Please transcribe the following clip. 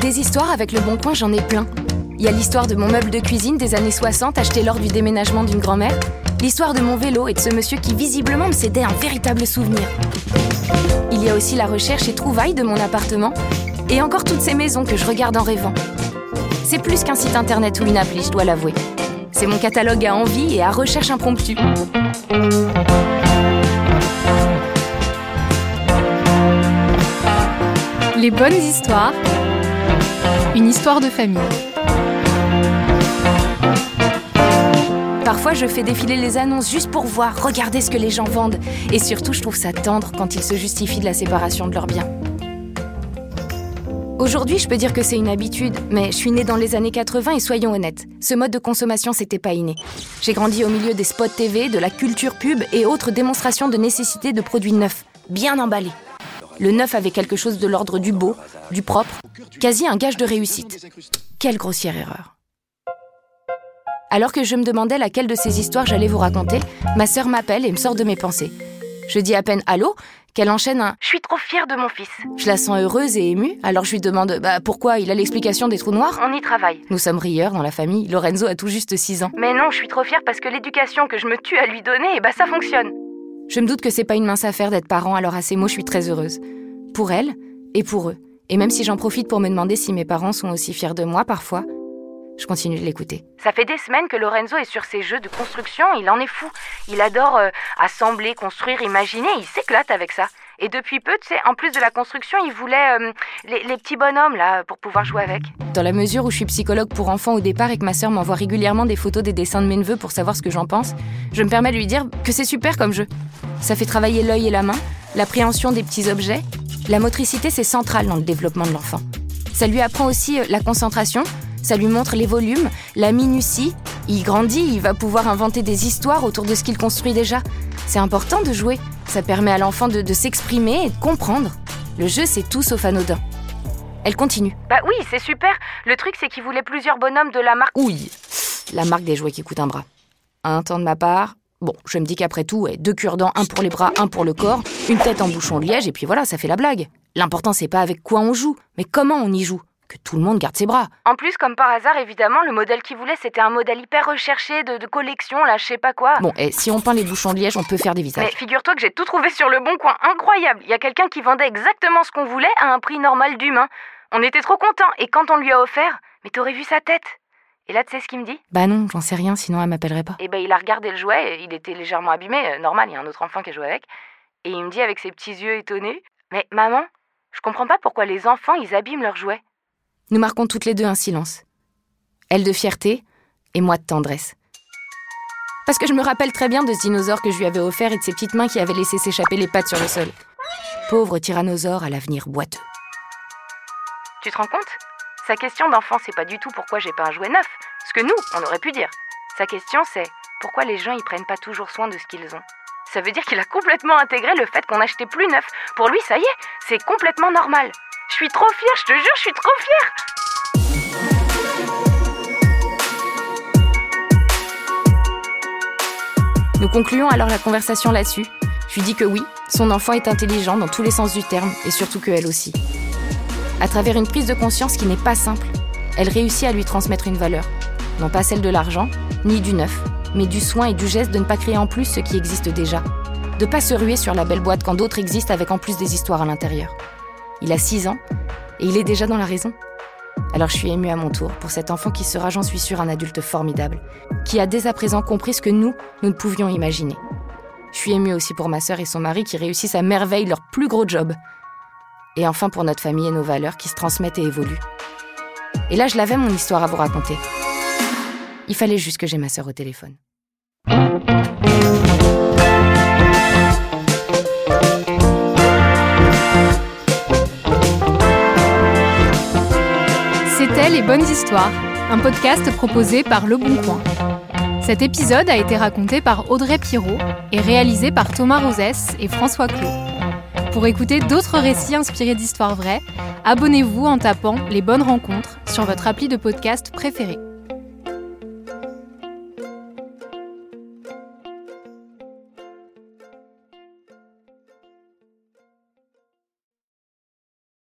Des histoires avec le bon coin, j'en ai plein. Il y a l'histoire de mon meuble de cuisine des années 60 acheté lors du déménagement d'une grand-mère, l'histoire de mon vélo et de ce monsieur qui visiblement me cédait un véritable souvenir. Il y a aussi la recherche et trouvailles de mon appartement, et encore toutes ces maisons que je regarde en rêvant. C'est plus qu'un site internet ou une appli, je dois l'avouer. C'est mon catalogue à envie et à recherche impromptue. Les bonnes histoires. Une histoire de famille. Parfois, je fais défiler les annonces juste pour voir, regarder ce que les gens vendent. Et surtout, je trouve ça tendre quand ils se justifient de la séparation de leurs biens. Aujourd'hui, je peux dire que c'est une habitude, mais je suis née dans les années 80 et soyons honnêtes, ce mode de consommation, c'était pas inné. J'ai grandi au milieu des spots TV, de la culture pub et autres démonstrations de nécessité de produits neufs, bien emballés. Le neuf avait quelque chose de l'ordre du beau, du propre, quasi un gage de réussite. Quelle grossière erreur. Alors que je me demandais laquelle de ces histoires j'allais vous raconter, ma sœur m'appelle et me sort de mes pensées. Je dis à peine allô? qu'elle enchaîne un Je suis trop fière de mon fils. Je la sens heureuse et émue, alors je lui demande Bah pourquoi? Il a l'explication des trous noirs? On y travaille. Nous sommes rieurs dans la famille, Lorenzo a tout juste 6 ans. Mais non, je suis trop fière parce que l'éducation que je me tue à lui donner, bah ça fonctionne. Je me doute que c'est pas une mince affaire d'être parent, alors à ces mots, je suis très heureuse. Pour elle et pour eux. Et même si j'en profite pour me demander si mes parents sont aussi fiers de moi parfois, je continue de l'écouter. Ça fait des semaines que Lorenzo est sur ses jeux de construction, il en est fou. Il adore euh, assembler, construire, imaginer, il s'éclate avec ça. Et depuis peu, tu sais, en plus de la construction, il voulait euh, les, les, petits bonhommes, là, pour pouvoir jouer avec. Dans la mesure où je suis psychologue pour enfants au départ et que ma sœur m'envoie régulièrement des photos des dessins de mes neveux pour savoir ce que j'en pense, je me permets de lui dire que c'est super comme jeu. Ça fait travailler l'œil et la main, l'appréhension des petits objets. La motricité, c'est central dans le développement de l'enfant. Ça lui apprend aussi euh, la concentration, ça lui montre les volumes, la minutie. Il grandit, il va pouvoir inventer des histoires autour de ce qu'il construit déjà. C'est important de jouer. Ça permet à l'enfant de, de s'exprimer et de comprendre. Le jeu, c'est tout sauf anodin. Elle continue. Bah oui, c'est super. Le truc, c'est qu'il voulait plusieurs bonhommes de la marque. Oui, la marque des jouets qui coûte un bras. Un temps de ma part. Bon, je me dis qu'après tout, ouais, deux cure-dents, un pour les bras, un pour le corps, une tête en bouchon liège, et puis voilà, ça fait la blague. L'important, c'est pas avec quoi on joue, mais comment on y joue que tout le monde garde ses bras. En plus, comme par hasard, évidemment, le modèle qu'il voulait, c'était un modèle hyper recherché de, de, collection, là, je sais pas quoi. Bon, et si on peint les bouchons de liège, on peut faire des visages. Mais figure-toi que j'ai tout trouvé sur le bon coin, incroyable. Il y a quelqu'un qui vendait exactement ce qu'on voulait à un prix normal d'humain. On était trop contents, et quand on lui a offert, mais t'aurais vu sa tête et là, tu sais ce qu'il me dit? Bah non, j'en sais rien, sinon elle m'appellerait pas. Et bah il a regardé le jouet, il était légèrement abîmé, euh, normal, il y a un autre enfant qui a joué avec. Et il me dit avec ses petits yeux étonnés Mais maman, je comprends pas pourquoi les enfants ils abîment leurs jouets. Nous marquons toutes les deux un silence. Elle de fierté et moi de tendresse. Parce que je me rappelle très bien de ce dinosaure que je lui avais offert et de ses petites mains qui avaient laissé s'échapper les pattes sur le sol. Pauvre tyrannosaure à l'avenir boiteux. Tu te rends compte? Sa question d'enfant, c'est pas du tout pourquoi j'ai pas un jouet neuf, ce que nous, on aurait pu dire. Sa question, c'est pourquoi les gens ils prennent pas toujours soin de ce qu'ils ont. Ça veut dire qu'il a complètement intégré le fait qu'on achetait plus neuf. Pour lui, ça y est, c'est complètement normal. Je suis trop fière, je te jure, je suis trop fière. Nous concluons alors la conversation là-dessus. Je lui dis que oui, son enfant est intelligent dans tous les sens du terme, et surtout que elle aussi. À travers une prise de conscience qui n'est pas simple, elle réussit à lui transmettre une valeur. Non pas celle de l'argent, ni du neuf, mais du soin et du geste de ne pas créer en plus ce qui existe déjà. De pas se ruer sur la belle boîte quand d'autres existent avec en plus des histoires à l'intérieur. Il a 6 ans et il est déjà dans la raison. Alors je suis émue à mon tour pour cet enfant qui sera, j'en suis sûre, un adulte formidable, qui a dès à présent compris ce que nous, nous ne pouvions imaginer. Je suis émue aussi pour ma sœur et son mari qui réussissent à merveille leur plus gros job. Et enfin pour notre famille et nos valeurs qui se transmettent et évoluent. Et là, je l'avais mon histoire à vous raconter. Il fallait juste que j'ai ma sœur au téléphone. C'était Les Bonnes Histoires, un podcast proposé par Le Bon Coin. Cet épisode a été raconté par Audrey Pirot et réalisé par Thomas Rosès et François Clos. Pour écouter d'autres récits inspirés d'histoires vraies, abonnez-vous en tapant Les Bonnes Rencontres sur votre appli de podcast préférée.